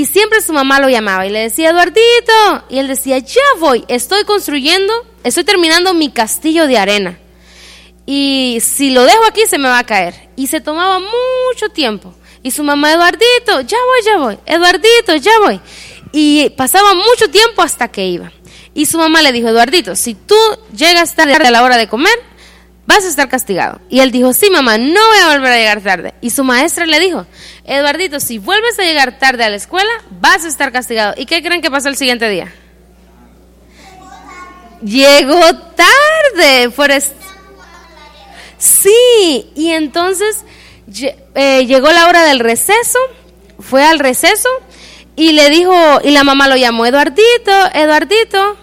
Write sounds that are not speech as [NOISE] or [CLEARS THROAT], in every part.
Y siempre su mamá lo llamaba y le decía, Eduardito. Y él decía, ya voy, estoy construyendo, estoy terminando mi castillo de arena. Y si lo dejo aquí se me va a caer. Y se tomaba mucho tiempo. Y su mamá, Eduardito, ya voy, ya voy. Eduardito, ya voy. Y pasaba mucho tiempo hasta que iba. Y su mamá le dijo, Eduardito, si tú llegas tarde a la hora de comer, vas a estar castigado. Y él dijo, sí, mamá, no voy a volver a llegar tarde. Y su maestra le dijo, Eduardito, si vuelves a llegar tarde a la escuela, vas a estar castigado. ¿Y qué creen que pasó el siguiente día? Llegó tarde. Por Sí, y entonces eh, llegó la hora del receso, fue al receso y le dijo, y la mamá lo llamó, Eduardito, Eduardito,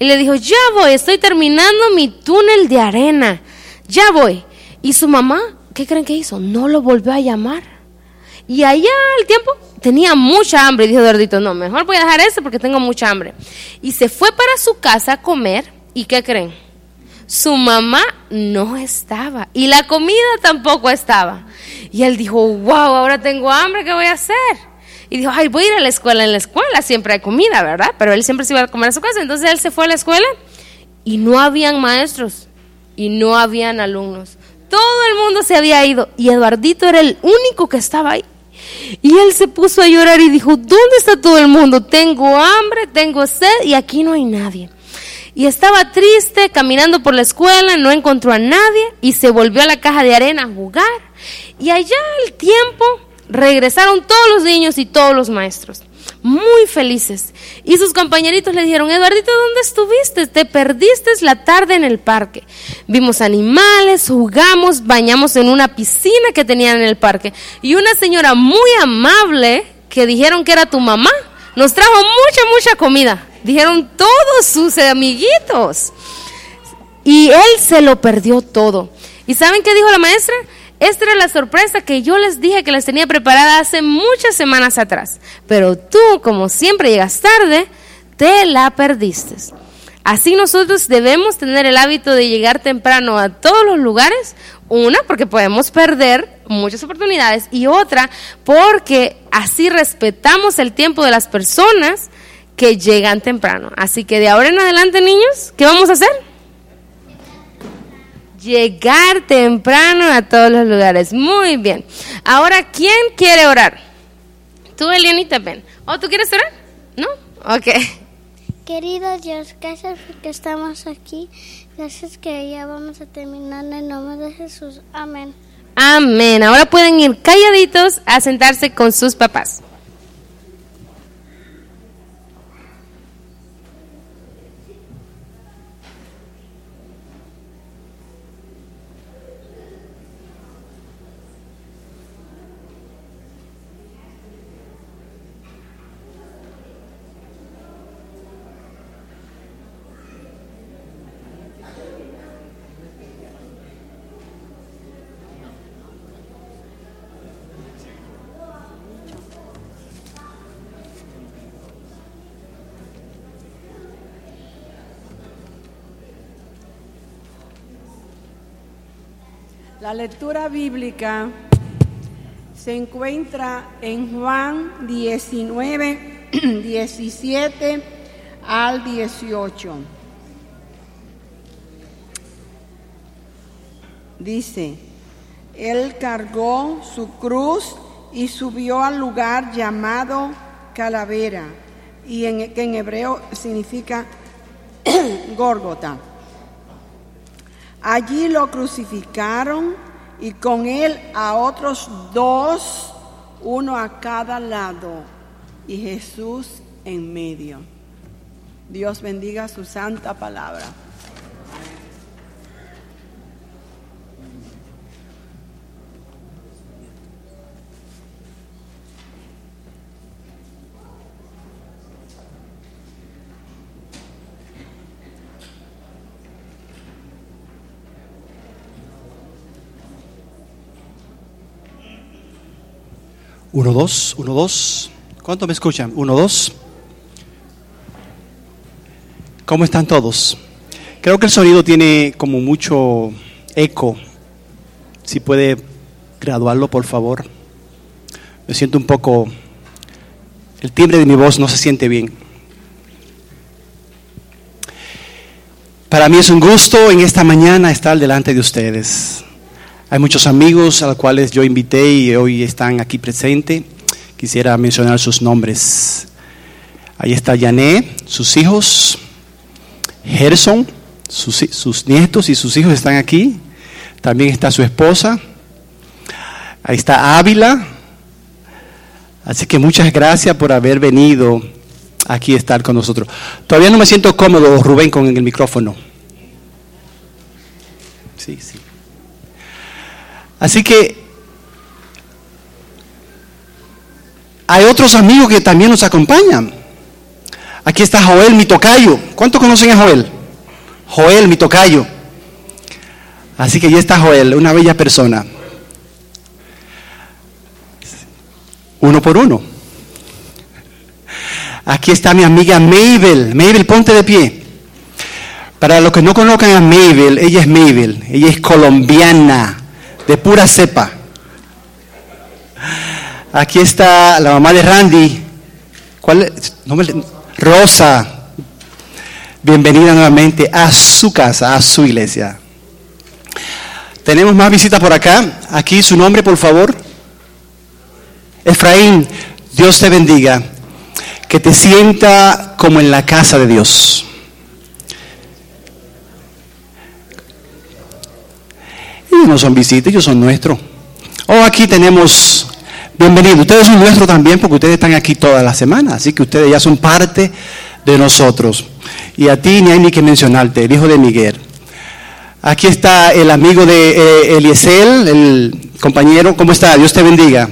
y le dijo, ya voy, estoy terminando mi túnel de arena, ya voy. Y su mamá, ¿qué creen que hizo? No lo volvió a llamar. Y allá al tiempo tenía mucha hambre y dijo Eduardito, no, mejor voy a dejar eso porque tengo mucha hambre. Y se fue para su casa a comer y ¿qué creen? Su mamá no estaba y la comida tampoco estaba. Y él dijo, wow, ahora tengo hambre, ¿qué voy a hacer? Y dijo, ay, voy a ir a la escuela. En la escuela siempre hay comida, ¿verdad? Pero él siempre se iba a comer a su casa. Entonces él se fue a la escuela y no habían maestros y no habían alumnos. Todo el mundo se había ido y Eduardito era el único que estaba ahí. Y él se puso a llorar y dijo, ¿dónde está todo el mundo? Tengo hambre, tengo sed y aquí no hay nadie. Y estaba triste, caminando por la escuela, no encontró a nadie y se volvió a la caja de arena a jugar. Y allá al tiempo regresaron todos los niños y todos los maestros, muy felices. Y sus compañeritos le dijeron, Eduardito, ¿dónde estuviste? Te perdiste la tarde en el parque. Vimos animales, jugamos, bañamos en una piscina que tenían en el parque. Y una señora muy amable, que dijeron que era tu mamá, nos trajo mucha, mucha comida. Dijeron todos sus amiguitos. Y él se lo perdió todo. ¿Y saben qué dijo la maestra? Esta era la sorpresa que yo les dije que les tenía preparada hace muchas semanas atrás. Pero tú, como siempre llegas tarde, te la perdiste. Así nosotros debemos tener el hábito de llegar temprano a todos los lugares. Una, porque podemos perder muchas oportunidades. Y otra, porque así respetamos el tiempo de las personas que llegan temprano. Así que de ahora en adelante, niños, ¿qué vamos a hacer? Llegar temprano a todos los lugares. Muy bien. Ahora, ¿quién quiere orar? Tú, Elianita, ven. ¿O tú quieres orar? ¿No? Ok. Querido Dios, gracias porque estamos aquí. Gracias que ya vamos a terminar en el nombre de Jesús. Amén. Amén. Ahora pueden ir calladitos a sentarse con sus papás. Lectura bíblica se encuentra en Juan 19, 17 [CLEARS THROAT] al 18. Dice, Él cargó su cruz y subió al lugar llamado Calavera, y en, que en hebreo significa [CLEARS THROAT] Górgota Allí lo crucificaron y con él a otros dos, uno a cada lado, y Jesús en medio. Dios bendiga su santa palabra. Uno, dos, uno, dos. ¿Cuánto me escuchan? Uno, dos. ¿Cómo están todos? Creo que el sonido tiene como mucho eco. Si puede graduarlo, por favor. Me siento un poco El timbre de mi voz no se siente bien. Para mí es un gusto en esta mañana estar delante de ustedes. Hay muchos amigos a los cuales yo invité y hoy están aquí presentes. Quisiera mencionar sus nombres. Ahí está Yané, sus hijos, Gerson, sus, sus nietos y sus hijos están aquí. También está su esposa. Ahí está Ávila. Así que muchas gracias por haber venido aquí a estar con nosotros. Todavía no me siento cómodo, Rubén, con el micrófono. Sí, sí. Así que hay otros amigos que también nos acompañan. Aquí está Joel, mi tocayo. ¿Cuántos conocen a Joel? Joel, mi tocayo. Así que ya está Joel, una bella persona. Uno por uno. Aquí está mi amiga Mabel. Mabel, ponte de pie. Para los que no conozcan a Mabel, ella es Mabel. Ella es colombiana, de pura cepa. Aquí está la mamá de Randy. ¿Cuál es? Rosa. Bienvenida nuevamente a su casa, a su iglesia. Tenemos más visitas por acá. Aquí su nombre, por favor. Efraín, Dios te bendiga. Que te sienta como en la casa de Dios. No son visitas, ellos son nuestros. Oh, aquí tenemos, bienvenidos. Ustedes son nuestros también porque ustedes están aquí toda la semana. Así que ustedes ya son parte de nosotros. Y a ti ni hay ni que mencionarte, el hijo de Miguel. Aquí está el amigo de eh, el compañero. ¿Cómo está? Dios te bendiga.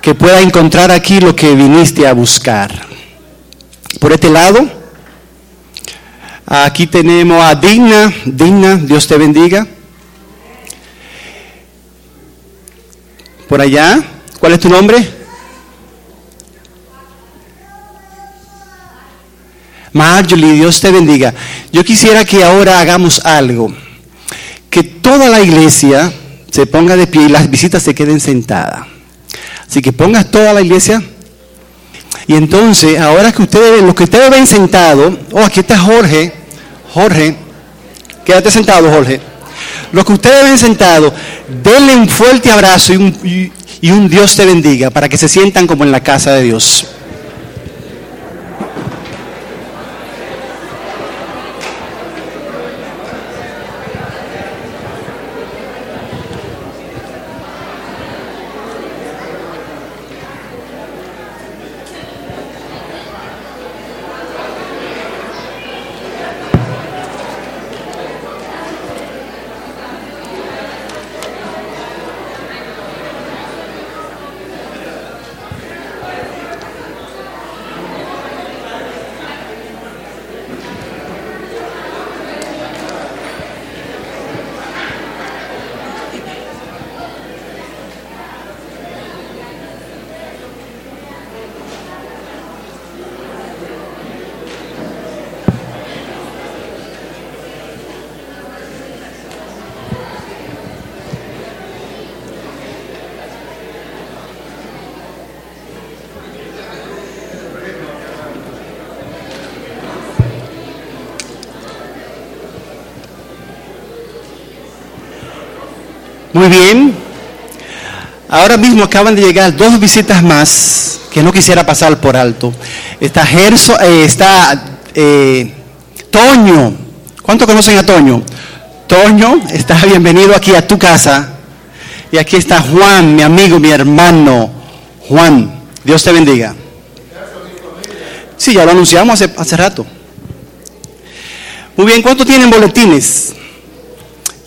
Que pueda encontrar aquí lo que viniste a buscar. Por este lado, aquí tenemos a Digna. Digna, Dios te bendiga. Por allá, ¿cuál es tu nombre? Marjorie, Dios te bendiga. Yo quisiera que ahora hagamos algo. Que toda la iglesia se ponga de pie y las visitas se queden sentadas. Así que pongas toda la iglesia. Y entonces, ahora que ustedes ven, los que ustedes ven sentados, oh, aquí está Jorge. Jorge, quédate sentado, Jorge. Los que ustedes ven sentados, denle un fuerte abrazo y un, y, y un Dios te bendiga para que se sientan como en la casa de Dios. Muy bien. Ahora mismo acaban de llegar dos visitas más que no quisiera pasar por alto. Está Gerso, eh, está eh, Toño. ¿Cuánto conocen a Toño? Toño, está [LAUGHS] bienvenido aquí a tu casa. Y aquí está Juan, mi amigo, mi hermano. Juan, Dios te bendiga. Sí, ya lo anunciamos hace, hace rato. Muy bien, ¿cuánto tienen boletines?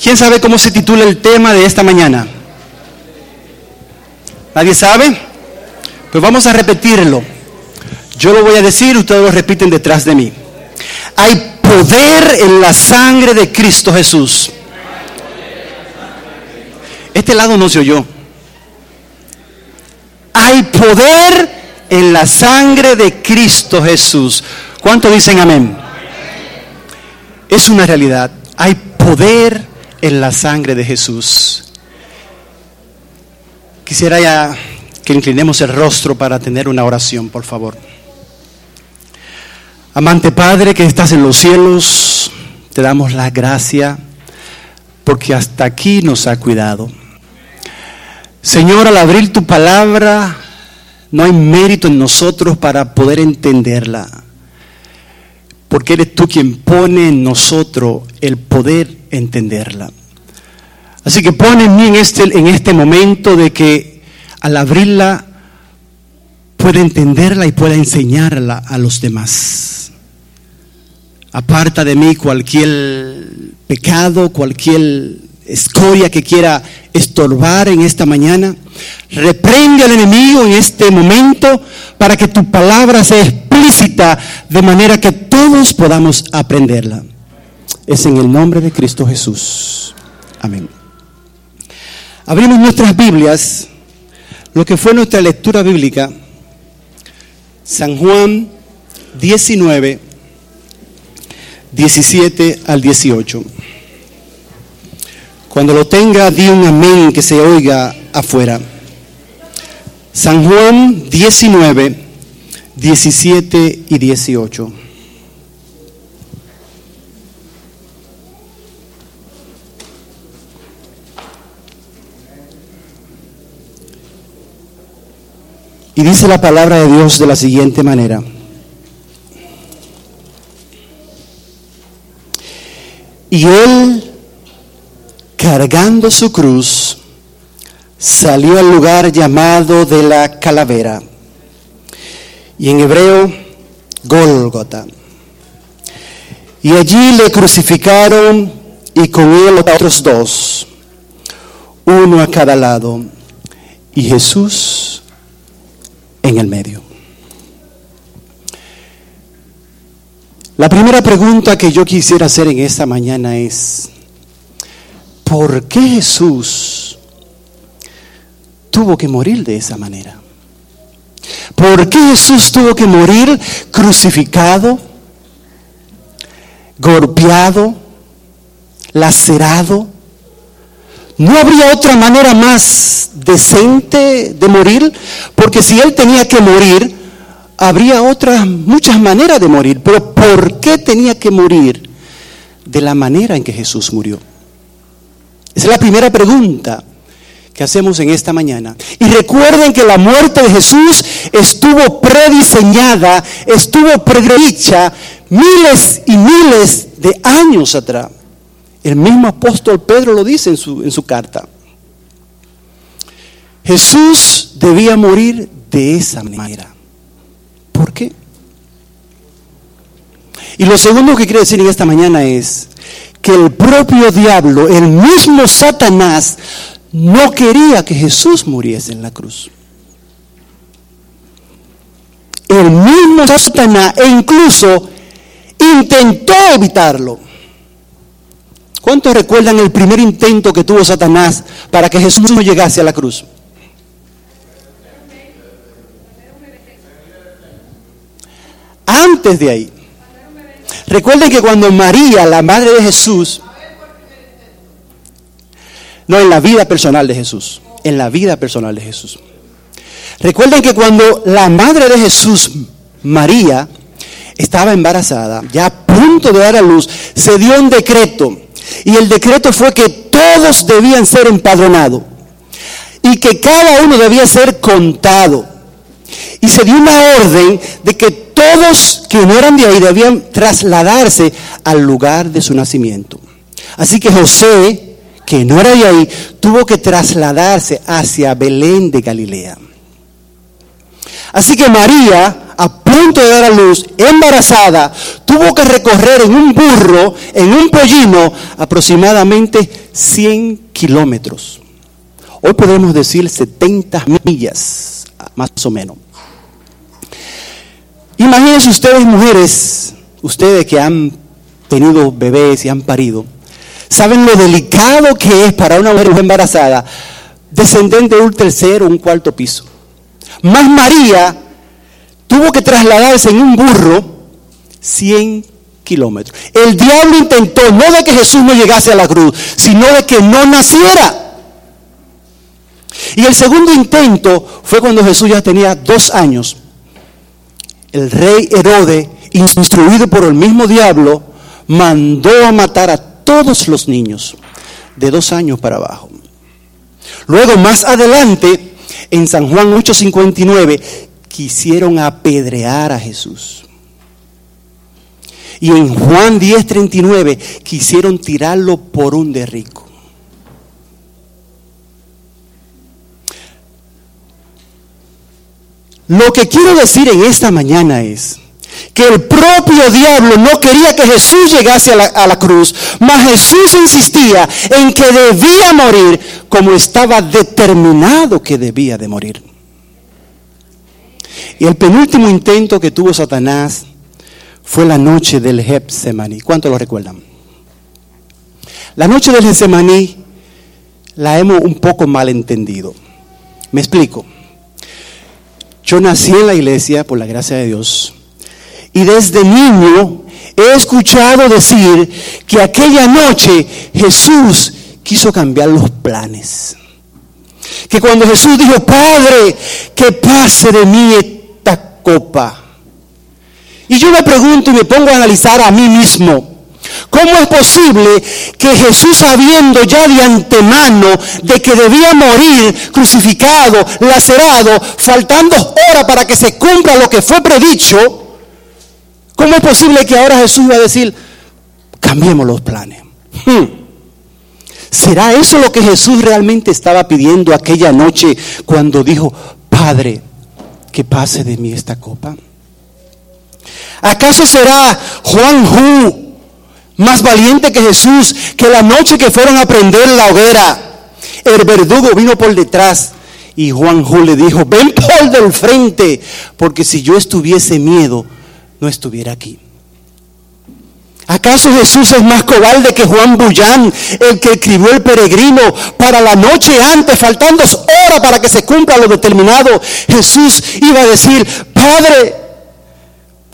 ¿Quién sabe cómo se titula el tema de esta mañana? ¿Nadie sabe? Pues vamos a repetirlo. Yo lo voy a decir, ustedes lo repiten detrás de mí. Hay poder en la sangre de Cristo Jesús. Este lado no se oyó. Hay poder en la sangre de Cristo Jesús. ¿Cuánto dicen amén? Es una realidad. Hay poder en la sangre de Jesús. Quisiera ya que inclinemos el rostro para tener una oración, por favor. Amante Padre que estás en los cielos, te damos la gracia porque hasta aquí nos ha cuidado. Señor, al abrir tu palabra, no hay mérito en nosotros para poder entenderla, porque eres tú quien pone en nosotros el poder entenderla. Así que pone en mí en este, en este momento de que al abrirla pueda entenderla y pueda enseñarla a los demás. Aparta de mí cualquier pecado, cualquier escoria que quiera estorbar en esta mañana. Reprende al enemigo en este momento para que tu palabra sea explícita de manera que todos podamos aprenderla. Es en el nombre de Cristo Jesús. Amén. Abrimos nuestras Biblias, lo que fue nuestra lectura bíblica, San Juan 19, 17 al 18. Cuando lo tenga, di un amén que se oiga afuera. San Juan 19, 17 y 18. Y dice la palabra de Dios de la siguiente manera. Y él, cargando su cruz, salió al lugar llamado de la calavera, y en hebreo, Gólgota. Y allí le crucificaron y con él otros dos, uno a cada lado, y Jesús en el medio. La primera pregunta que yo quisiera hacer en esta mañana es, ¿por qué Jesús tuvo que morir de esa manera? ¿Por qué Jesús tuvo que morir crucificado, golpeado, lacerado? ¿No habría otra manera más decente de morir? Porque si él tenía que morir, habría otras muchas maneras de morir. Pero ¿por qué tenía que morir de la manera en que Jesús murió? Esa es la primera pregunta que hacemos en esta mañana. Y recuerden que la muerte de Jesús estuvo prediseñada, estuvo predicha miles y miles de años atrás. El mismo apóstol Pedro lo dice en su, en su carta. Jesús debía morir de esa manera. ¿Por qué? Y lo segundo que quiero decir en esta mañana es que el propio diablo, el mismo Satanás, no quería que Jesús muriese en la cruz. El mismo Satanás e incluso intentó evitarlo. ¿Cuántos recuerdan el primer intento que tuvo Satanás para que Jesús no llegase a la cruz? Antes de ahí. Recuerden que cuando María, la madre de Jesús, no en la vida personal de Jesús, en la vida personal de Jesús. Recuerden que cuando la madre de Jesús, María, estaba embarazada, ya a punto de dar a luz, se dio un decreto y el decreto fue que todos debían ser empadronados y que cada uno debía ser contado. Y se dio una orden de que todos que no eran de ahí debían trasladarse al lugar de su nacimiento. Así que José, que no era de ahí, tuvo que trasladarse hacia Belén de Galilea. Así que María, a punto de dar a luz, embarazada, tuvo que recorrer en un burro, en un pollino, aproximadamente 100 kilómetros. Hoy podemos decir 70 millas, más o menos. Imagínense ustedes, mujeres, ustedes que han tenido bebés y han parido, saben lo delicado que es para una mujer embarazada descender de un tercer o un cuarto piso. Más María tuvo que trasladarse en un burro 100 kilómetros. El diablo intentó no de que Jesús no llegase a la cruz, sino de que no naciera. Y el segundo intento fue cuando Jesús ya tenía dos años. El rey Herodes, instruido por el mismo diablo, mandó a matar a todos los niños de dos años para abajo. Luego, más adelante, en San Juan 8:59, quisieron apedrear a Jesús. Y en Juan 10:39 quisieron tirarlo por un derrico. Lo que quiero decir en esta mañana es que el propio diablo no quería que Jesús llegase a la, cruz, mas Jesús insistía en que debía morir como estaba determinado que debía de morir. Y el penúltimo intento que tuvo Satanás fue la noche del Getsemaní. ¿Cuánto lo recuerdan? La noche del Getsemaní la hemos un poco mal entendido. Me explico. Yo nací en la iglesia, por la gracia de Dios, y desde niño he escuchado decir que aquella noche Jesús quiso cambiar los planes. Que cuando Jesús dijo, Padre, que pase de mí esta copa. Y yo me pregunto y me pongo a analizar a mí mismo. ¿Cómo es posible que Jesús sabiendo ya de antemano de que debía morir crucificado, lacerado, faltando horas para que se cumpla lo que fue predicho, ¿cómo es posible que ahora Jesús va a decir, cambiemos los planes? Hmm. ¿Será eso lo que Jesús realmente estaba pidiendo aquella noche cuando dijo, Padre, que pase de mí esta copa? ¿Acaso será Juan Hu más valiente que Jesús que la noche que fueron a prender la hoguera? El verdugo vino por detrás y Juan Hu le dijo, ven por del frente, porque si yo estuviese miedo, no estuviera aquí. ¿Acaso Jesús es más cobarde que Juan Bullán, el que escribió el peregrino para la noche antes, faltando horas para que se cumpla lo determinado? Jesús iba a decir, Padre,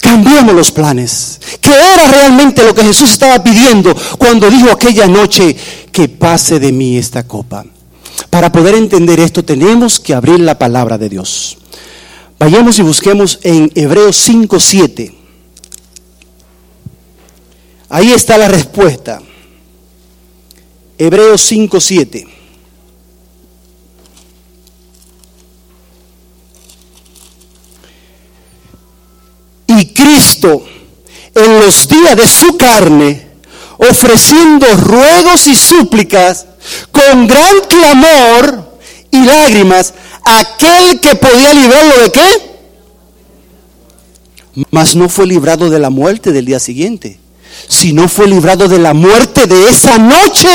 cambiemos los planes. ¿Qué era realmente lo que Jesús estaba pidiendo cuando dijo aquella noche que pase de mí esta copa? Para poder entender esto tenemos que abrir la palabra de Dios. Vayamos y busquemos en Hebreos 5:7. Ahí está la respuesta. Hebreos 5:7. Cristo en los días de su carne, ofreciendo ruegos y súplicas con gran clamor y lágrimas, aquel que podía librarlo de qué? Mas no fue librado de la muerte del día siguiente, sino fue librado de la muerte de esa noche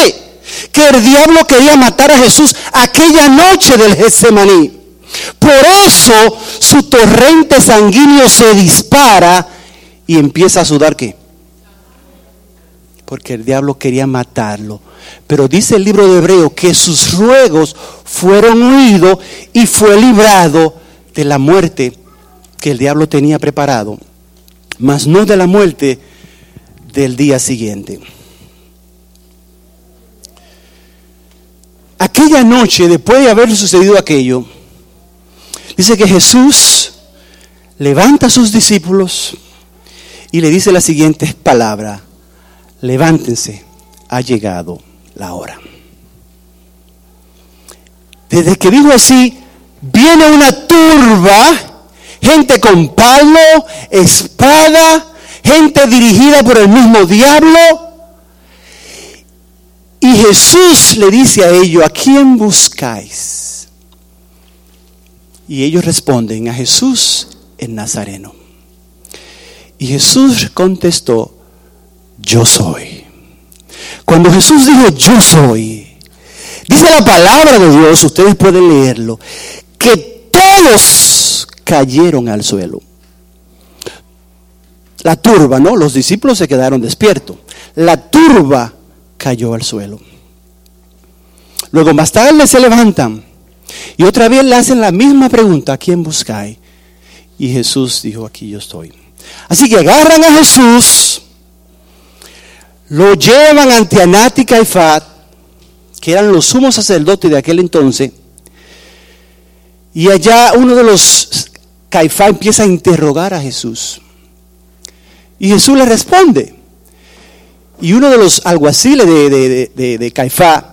que el diablo quería matar a Jesús aquella noche del Getsemaní. Por eso su torrente sanguíneo se dispara y empieza a sudar qué? Porque el diablo quería matarlo. Pero dice el libro de Hebreo que sus ruegos fueron oídos y fue librado de la muerte que el diablo tenía preparado, mas no de la muerte del día siguiente. Aquella noche, después de haber sucedido aquello, dice que Jesús levanta a sus discípulos y le dice la siguiente palabra, levántense, ha llegado la hora. Desde que dijo así, viene una turba, gente con palo, espada, gente dirigida por el mismo diablo. Y Jesús le dice a ellos, ¿a quién buscáis? Y ellos responden, a Jesús el Nazareno. Y Jesús contestó, yo soy. Cuando Jesús dijo, yo soy, dice la palabra de Dios, ustedes pueden leerlo, que todos cayeron al suelo. La turba, ¿no? Los discípulos se quedaron despiertos. La turba cayó al suelo. Luego más tarde se levantan y otra vez le hacen la misma pregunta, ¿a quién buscáis? Y Jesús dijo, aquí yo estoy. Así que agarran a Jesús, lo llevan ante Anat y Caifás, que eran los sumos sacerdotes de aquel entonces, Y allá uno de los Caifás empieza a interrogar a Jesús. Y Jesús le responde. Y uno de los alguaciles de, de, de, de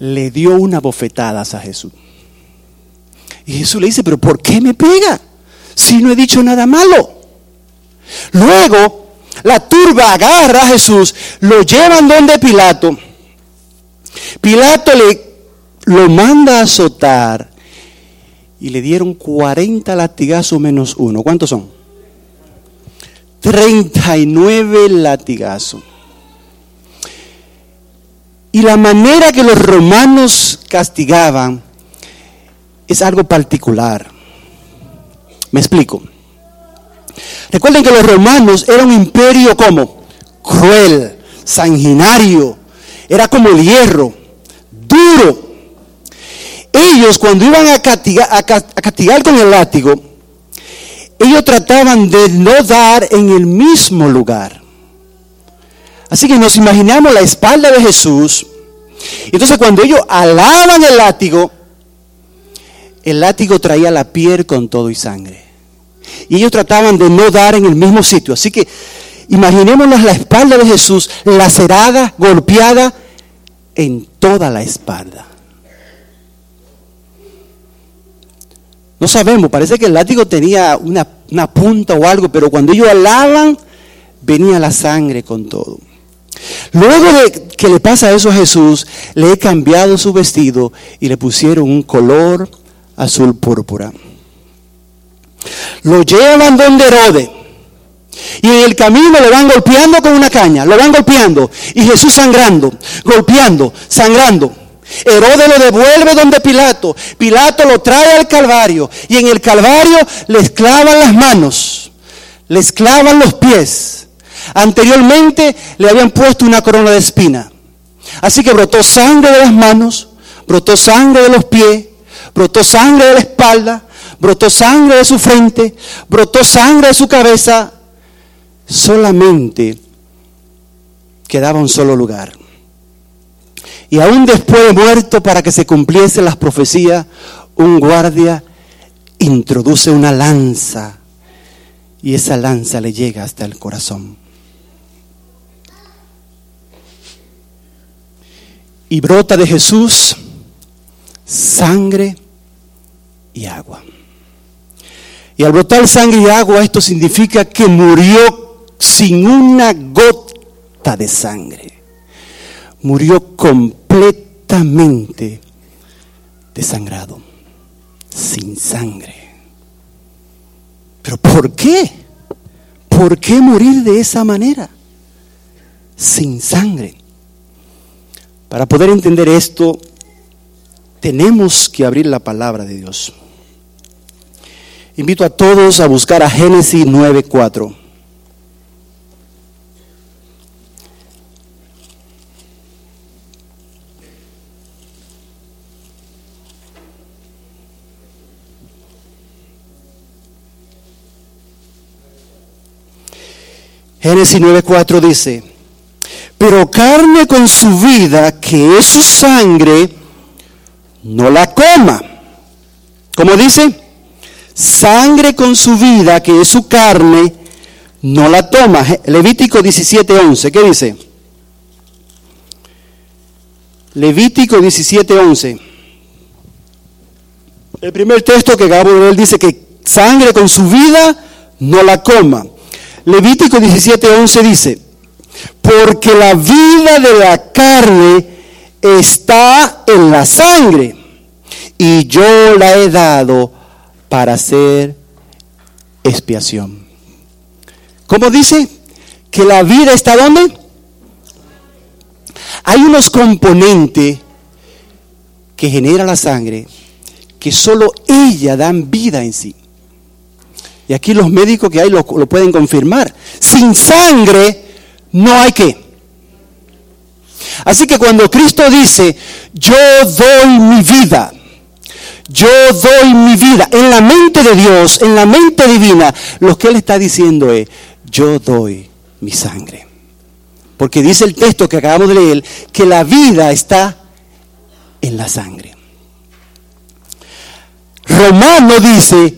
le dio una bofetada a Jesús. Y Jesús le dice, pero ¿por qué me pega? Si no he dicho nada malo. Luego, la turba agarra a Jesús, lo llevan donde Pilato. Pilato le lo manda a azotar y le dieron 40 latigazos menos uno. ¿Cuántos son? 39 latigazos. Y la manera que los romanos castigaban es algo particular. Me explico. Recuerden que los romanos eran un imperio como cruel, sanguinario, era como el hierro, duro. Ellos cuando iban a castigar, a castigar con el látigo, ellos trataban de no dar en el mismo lugar. Así que nos imaginamos la espalda de Jesús. Entonces cuando ellos alaban el látigo, el látigo traía la piel con todo y sangre. Y ellos trataban de no dar en el mismo sitio. Así que imaginémonos la espalda de Jesús lacerada, golpeada en toda la espalda. No sabemos, parece que el látigo tenía una, punta o algo, pero cuando ellos alaban, venía la sangre con todo. Luego de que le pasa eso a Jesús, le he cambiado su vestido y le pusieron un color azul púrpura. Lo llevan donde Herodes. Y en el camino le van golpeando con una caña, lo van golpeando. Y Jesús sangrando, golpeando, sangrando. Herodes lo devuelve donde Pilato. Pilato lo trae al Calvario. Y en el Calvario les clavan las manos, les clavan los pies. Anteriormente le habían puesto una corona de espina. Así que brotó sangre de las manos, brotó sangre de los pies, brotó sangre de la espalda, brotó sangre de su frente, brotó sangre de su cabeza. Solamente quedaba un solo lugar. Y aún después de muerto, para que se cumpliesen las profecías, un guardia introduce una lanza y esa lanza le llega hasta el corazón. Y brota de Jesús sangre y agua. Y al brotar sangre y agua, esto significa que murió sin una gota de sangre. Murió completamente desangrado, sin sangre. ¿Pero por qué? ¿Por qué morir de esa manera? Sin sangre. Para poder entender esto, tenemos que abrir la palabra de Dios. Invito a todos a buscar a Génesis 9:4. Génesis 9:4 dice, pero carne con su vida, que es su sangre, no la coma. ¿Cómo dice? Sangre con su vida, que es su carne, no la toma. Levítico 17:11, ¿qué dice? Levítico 17:11. El primer texto que Gabriel dice que sangre con su vida no la coma. Levítico 17:11 dice, porque la vida de la carne está en la sangre y yo la he dado para hacer expiación. ¿Cómo dice? Que la vida está donde? Hay unos componentes que genera la sangre que solo ella dan vida en sí. Y aquí los médicos que hay lo, lo pueden confirmar. Sin sangre no hay que. Así que cuando Cristo dice, yo doy mi vida, yo doy mi vida, en la mente de Dios, en la mente divina, lo que Él está diciendo es, yo doy mi sangre. Porque dice el texto que acabamos de leer, que la vida está en la sangre. Romano dice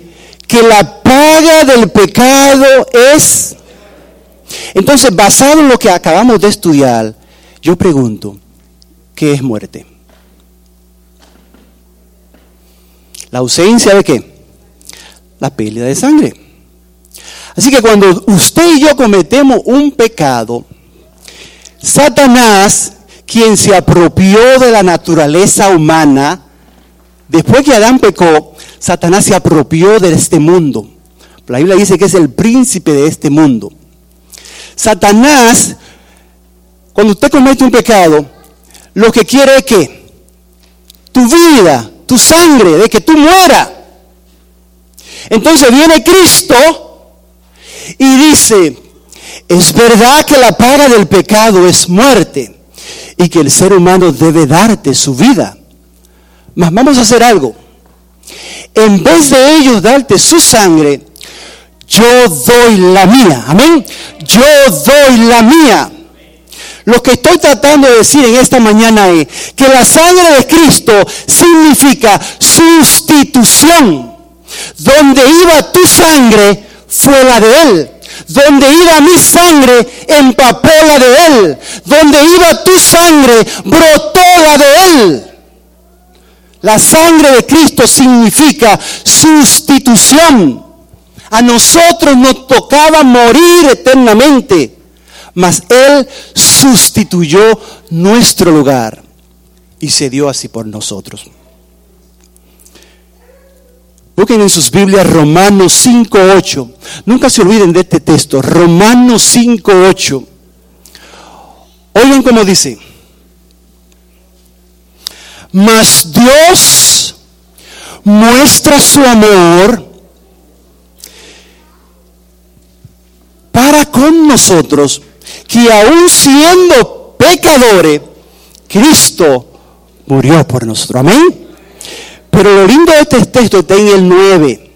que la paga del pecado es... Entonces, basado en lo que acabamos de estudiar, yo pregunto, ¿qué es muerte? La ausencia de qué? La pérdida de sangre. Así que cuando usted y yo cometemos un pecado, Satanás, quien se apropió de la naturaleza humana, después que Adán pecó, Satanás se apropió de este mundo. La Biblia dice que es el príncipe de este mundo. Satanás, cuando usted comete un pecado, lo que quiere es que tu vida, tu sangre, de que tú mueras. Entonces viene Cristo y dice, es verdad que la paga del pecado es muerte y que el ser humano debe darte su vida. Mas vamos a hacer algo. En vez de ellos darte su sangre, yo doy la mía. Amén. Yo doy la mía. Lo que estoy tratando de decir en esta mañana es que la sangre de Cristo significa sustitución. Donde iba tu sangre fue la de Él. Donde iba mi sangre empapó la de Él. Donde iba tu sangre brotó la de Él. La sangre de Cristo significa sustitución. A nosotros nos tocaba morir eternamente, mas Él sustituyó nuestro lugar y se dio así por nosotros. Busquen en sus Biblias Romanos 5.8. Nunca se olviden de este texto. Romanos 5.8. Oigan cómo dice. Mas Dios muestra su amor para con nosotros, que aún siendo pecadores, Cristo murió por nosotros. Amén. Pero lo lindo de este texto está en el 9.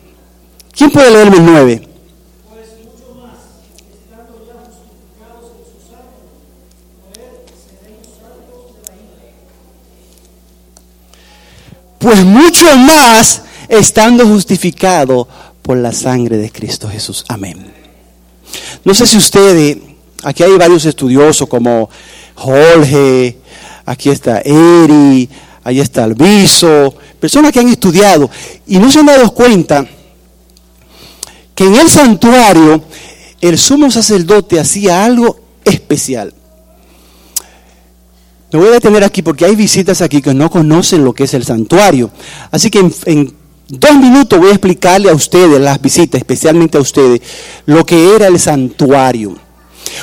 ¿Quién puede leerme el 9? Pues mucho más estando justificado por la sangre de Cristo Jesús. Amén. No sé si ustedes, aquí hay varios estudiosos como Jorge, aquí está Eri, ahí está Alviso, personas que han estudiado y no se han dado cuenta que en el santuario el sumo sacerdote hacía algo especial. Me voy a detener aquí porque hay visitas aquí que no conocen lo que es el santuario. Así que en, en dos minutos voy a explicarle a ustedes, las visitas, especialmente a ustedes, lo que era el santuario.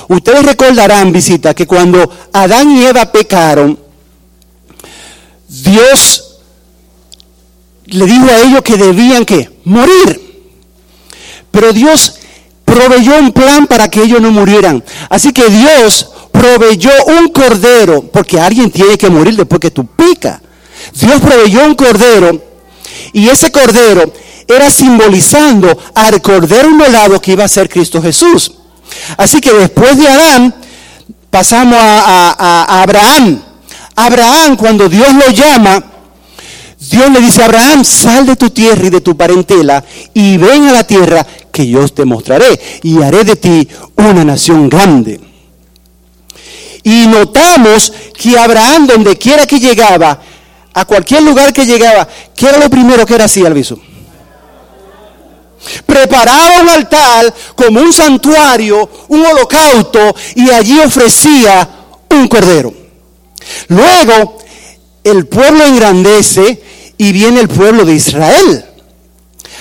Ustedes recordarán, visita, que cuando Adán y Eva pecaron, Dios le dijo a ellos que debían que morir. Pero Dios proveyó un plan para que ellos no murieran. Así que Dios proveyó un cordero, porque alguien tiene que morir después que tú picas. Dios proveyó un cordero y ese cordero era simbolizando al cordero inmolado que iba a ser Cristo Jesús. Así que después de Adán pasamos a, Abraham. Abraham cuando Dios lo llama, Dios le dice a Abraham, sal de tu tierra y de tu parentela y ven a la tierra que yo te mostraré y haré de ti una nación grande. Y notamos que Abraham, donde quiera que llegaba, a cualquier lugar que llegaba, ¿qué era lo primero que era así, Alviso? Preparaba un altar como un santuario, un holocausto, y allí ofrecía un cordero. Luego, el pueblo engrandece y viene el pueblo de Israel.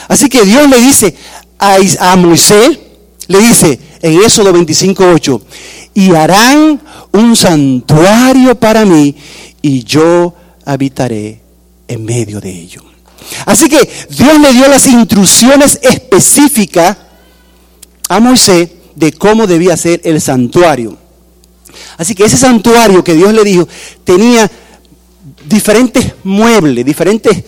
Así que Dios le dice a, a Moisés, le dice en Éxodo 25:8, y harán un santuario para mí y yo habitaré en medio de ellos. Así que Dios le dio las instrucciones específicas a Moisés de cómo debía ser el santuario. Así que ese santuario que Dios le dijo tenía diferentes muebles, diferentes,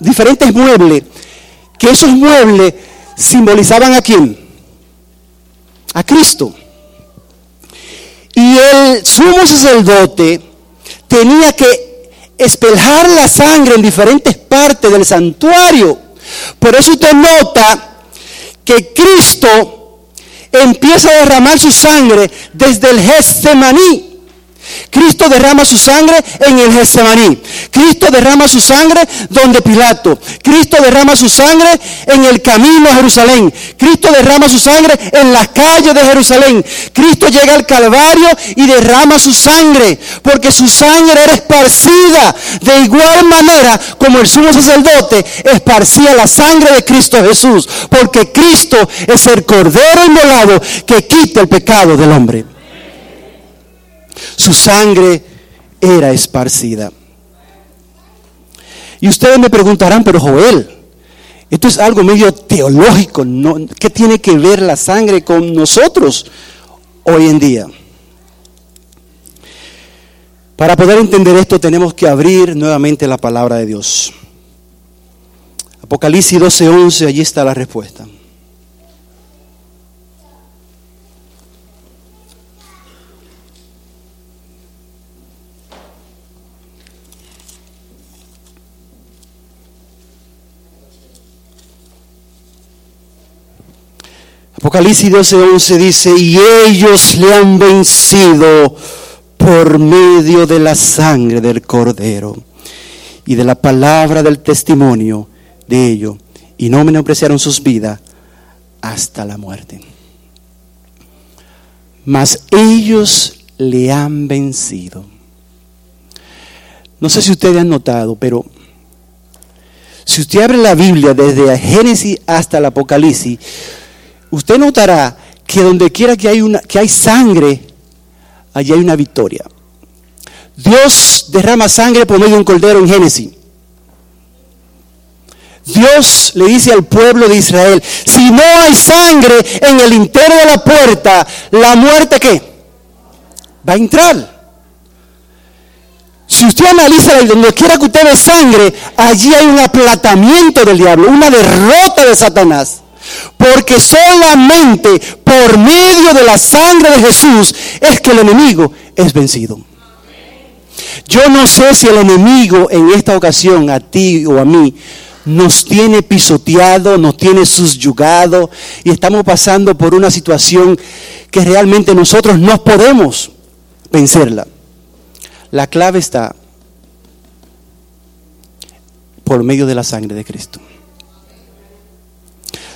diferentes muebles, que esos muebles simbolizaban a quién? A Cristo. Y el sumo sacerdote tenía que espeljar la sangre en diferentes partes del santuario. Por eso usted nota que Cristo empieza a derramar su sangre desde el Getsemaní. Cristo derrama su sangre en el Getsemaní. Cristo derrama su sangre donde Pilato. Cristo derrama su sangre en el camino a Jerusalén. Cristo derrama su sangre en las calles de Jerusalén. Cristo llega al Calvario y derrama su sangre. Porque su sangre era esparcida de igual manera como el sumo sacerdote esparcía la sangre de Cristo Jesús. Porque Cristo es el cordero inmolado que quita el pecado del hombre. Su sangre era esparcida. Y ustedes me preguntarán, pero Joel, esto es algo medio teológico, ¿no? ¿qué tiene que ver la sangre con nosotros hoy en día? Para poder entender esto tenemos que abrir nuevamente la palabra de Dios. Apocalipsis 12:11, allí está la respuesta. Apocalipsis 12:11 dice, y ellos le han vencido por medio de la sangre del cordero y de la palabra del testimonio de ellos, y no menospreciaron sus vidas hasta la muerte. Mas ellos le han vencido. No sé si ustedes han notado, pero si usted abre la Biblia desde Génesis hasta el Apocalipsis, usted notará que donde quiera que hay, una, que hay sangre, allí hay una victoria. Dios derrama sangre por medio de un cordero en Génesis. Dios le dice al pueblo de Israel, si no hay sangre en el interior de la puerta, la muerte qué? Va a entrar. Si usted analiza donde quiera que usted ve sangre, allí hay un aplatamiento del diablo, una derrota de Satanás. Porque solamente por medio de la sangre de Jesús es que el enemigo es vencido. Yo no sé si el enemigo en esta ocasión, a ti o a mí, nos tiene pisoteado, nos tiene subyugado y estamos pasando por una situación que realmente nosotros no podemos vencerla. La clave está por medio de la sangre de Cristo.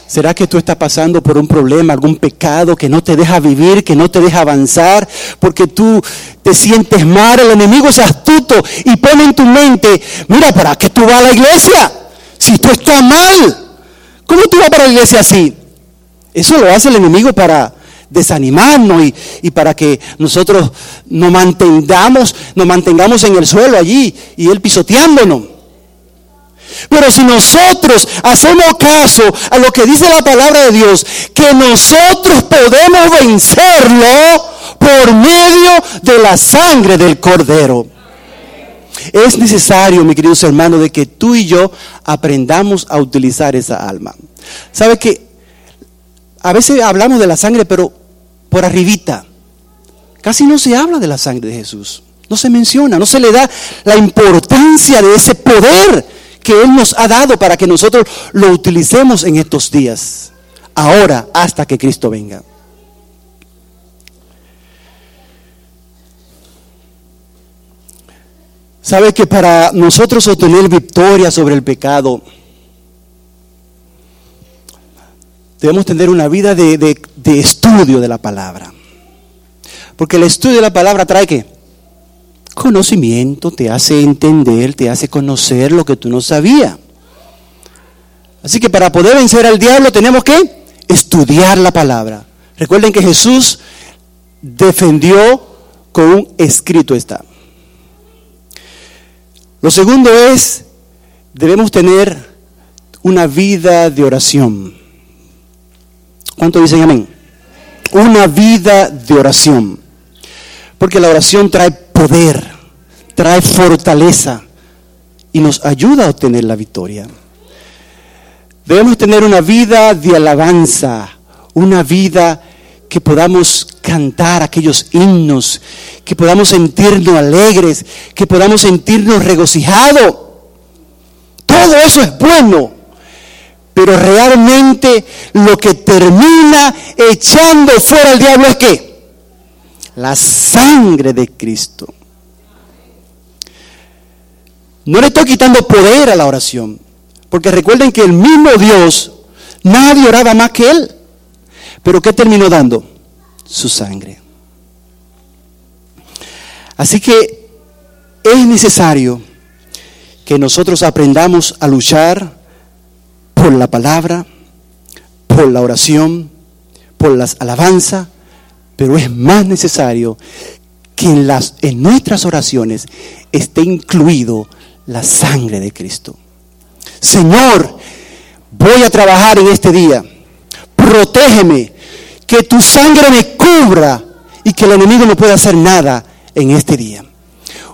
¿Será que tú estás pasando por un problema, algún pecado que no te deja vivir, que no te deja avanzar, porque tú te sientes mal? El enemigo es astuto y pone en tu mente, mira, ¿para qué tú vas a la iglesia? Si tú estás mal, ¿cómo tú vas para la iglesia así? Eso lo hace el enemigo para desanimarnos y, y para que nosotros nos mantengamos, nos mantengamos en el suelo allí y él pisoteándonos. Pero si nosotros hacemos caso a lo que dice la palabra de Dios, que nosotros podemos vencerlo por medio de la sangre del cordero. Es necesario, mi queridos hermanos, de que tú y yo aprendamos a utilizar esa alma. ¿Sabe que a veces hablamos de la sangre, pero por arribita? Casi no se habla de la sangre de Jesús. No se menciona, no se le da la importancia de ese poder que Él nos ha dado para que nosotros lo utilicemos en estos días, ahora hasta que Cristo venga. ¿Sabe que para nosotros obtener victoria sobre el pecado, debemos tener una vida de, de estudio de la palabra? Porque el estudio de la palabra trae que conocimiento, te hace entender, te hace conocer lo que tú no sabías. Así que para poder vencer al diablo tenemos que estudiar la palabra. Recuerden que Jesús defendió con un escrito está. Lo segundo es, debemos tener una vida de oración. ¿Cuánto dicen amén? Una vida de oración. Porque la oración trae poder, trae fortaleza y nos ayuda a obtener la victoria. Debemos tener una vida de alabanza, una vida que podamos cantar aquellos himnos, que podamos sentirnos alegres, que podamos sentirnos regocijados. Todo eso es bueno. Pero realmente lo que termina echando fuera al diablo es qué? La sangre de Cristo. No le estoy quitando poder a la oración. Porque recuerden que el mismo Dios, nadie oraba más que Él. Pero ¿qué terminó dando? Su sangre. Así que es necesario que nosotros aprendamos a luchar por la palabra, por la oración, por las alabanzas, pero es más necesario que en, en nuestras oraciones esté incluido la sangre de Cristo. Señor, voy a trabajar en este día. Protégeme, que tu sangre me cubra y que el enemigo no pueda hacer nada en este día.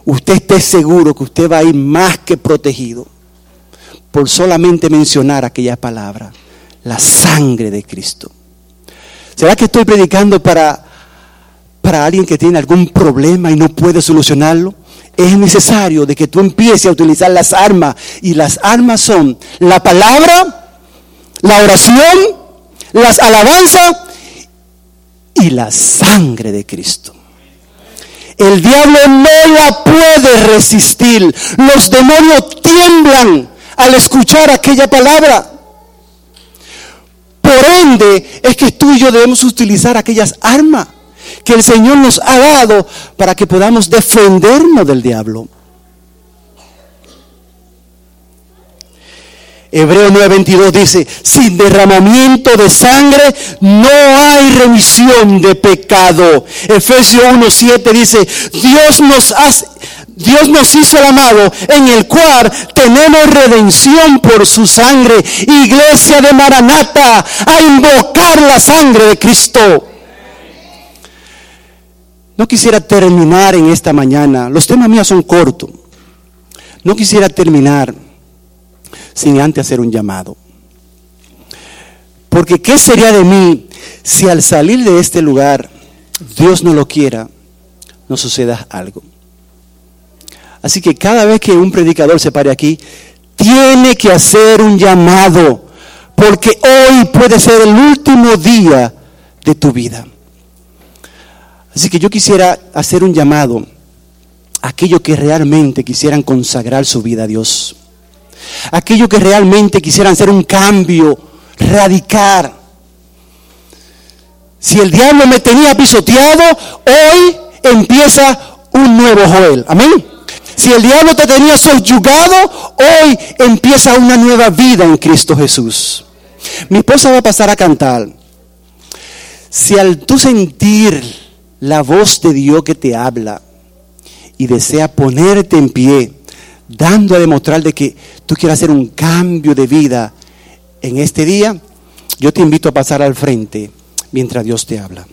Usted esté seguro que usted va a ir más que protegido por solamente mencionar aquella palabra, la sangre de Cristo. ¿Será que estoy predicando para, para alguien que tiene algún problema y no puede solucionarlo? Es necesario de que tú empieces a utilizar las armas y las armas son la palabra, la oración, las alabanzas y la sangre de Cristo. El diablo no la puede resistir. Los demonios tiemblan al escuchar aquella palabra. Por ende, es que tú y yo debemos utilizar aquellas armas que el Señor nos ha dado para que podamos defendernos del diablo. Hebreo 9:22 dice, sin derramamiento de sangre no hay remisión de pecado. Efesios 1:7 dice, Dios nos hace Dios nos hizo el amado en el cual tenemos redención por su sangre. Iglesia de Maranata, a invocar la sangre de Cristo. No quisiera terminar en esta mañana. Los temas míos son cortos. No quisiera terminar sin antes hacer un llamado. Porque ¿qué sería de mí si al salir de este lugar, Dios no lo quiera, no suceda algo? Así que cada vez que un predicador se pare aquí, tiene que hacer un llamado, porque hoy puede ser el último día de tu vida. Así que yo quisiera hacer un llamado a aquellos que realmente quisieran consagrar su vida a Dios. Aquellos que realmente quisieran hacer un cambio radical. Si el diablo me tenía pisoteado, hoy empieza un nuevo Joel. Amén. Si el diablo te tenía subyugado, hoy empieza una nueva vida en Cristo Jesús. Mi esposa va a pasar a cantar. Si al tú sentir la voz de Dios que te habla y desea ponerte en pie, dando a demostrar de que tú quieres hacer un cambio de vida en este día, yo te invito a pasar al frente mientras Dios te habla.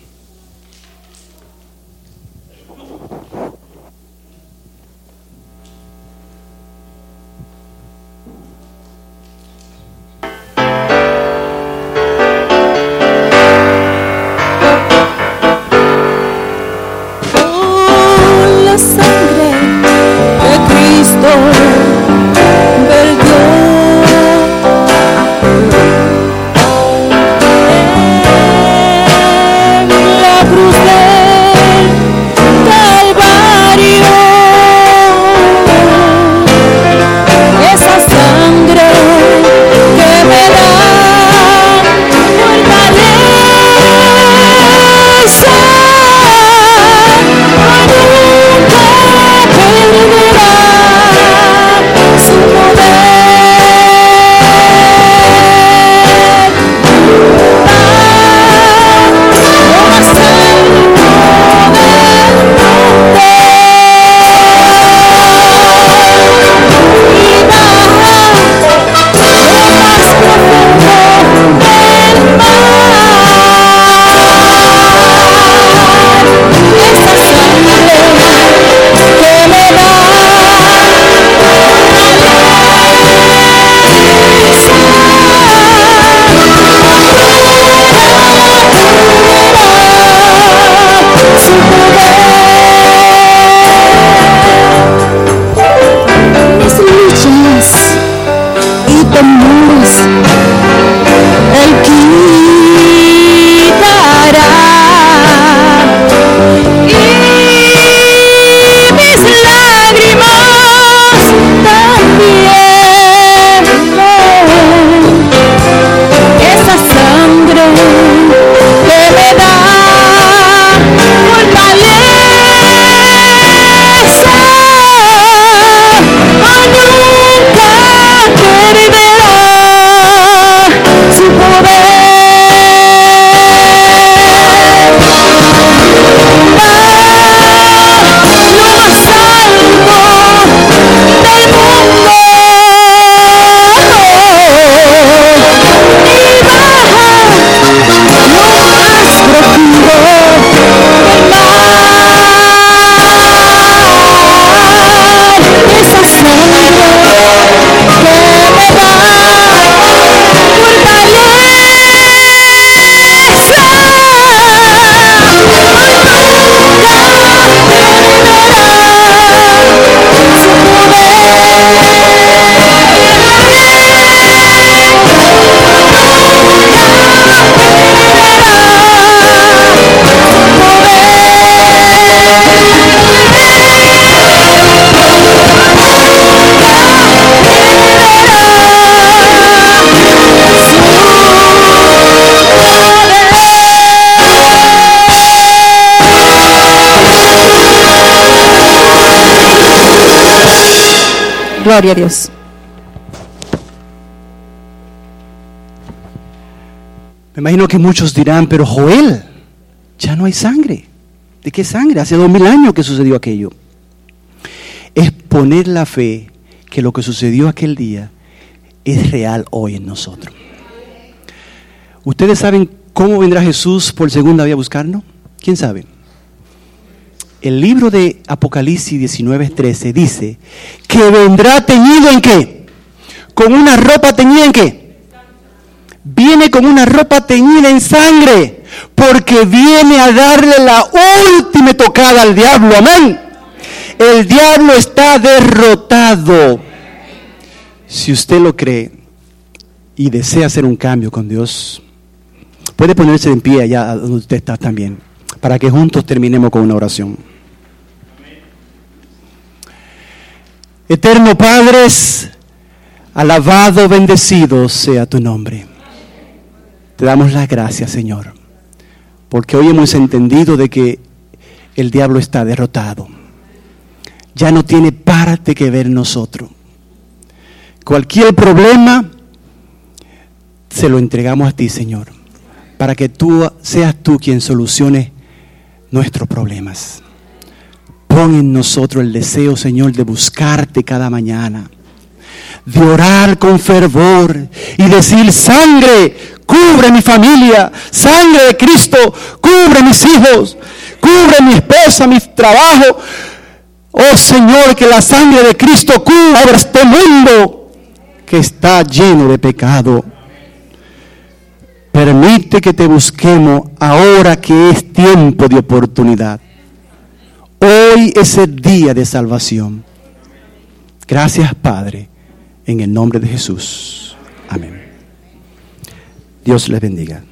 Gloria a Dios. Me imagino que muchos dirán, pero Joel, ya no hay sangre. ¿De qué sangre? Hace dos mil años que sucedió aquello. Es poner la fe que lo que sucedió aquel día es real hoy en nosotros. ¿Ustedes saben cómo vendrá Jesús por segunda vez a buscarnos? ¿Quién sabe? El libro de Apocalipsis 19:13 dice que vendrá teñido en qué? Con una ropa teñida en qué? viene con una ropa teñida en sangre, porque viene a darle la última tocada al diablo. Amén. El diablo está derrotado. Si usted lo cree y desea hacer un cambio con Dios, puede ponerse en pie allá donde usted está también, para que juntos terminemos con una oración. Eterno Padres, alabado, bendecido sea tu nombre. Te damos las gracias, Señor, porque hoy hemos entendido de que el diablo está derrotado. Ya no tiene parte que ver nosotros. Cualquier problema, se lo entregamos a ti, Señor, para que tú seas tú quien solucione nuestros problemas. Pon en nosotros el deseo, Señor, de buscarte cada mañana, de orar con fervor y decir, sangre, cubre mi familia, sangre de Cristo, cubre mis hijos, cubre mi esposa, mi trabajo. Oh Señor, que la sangre de Cristo cubra este mundo que está lleno de pecado. Permite que te busquemos ahora que es tiempo de oportunidad. Hoy es el día de salvación. Gracias Padre, en el nombre de Jesús. Amén. Dios les bendiga.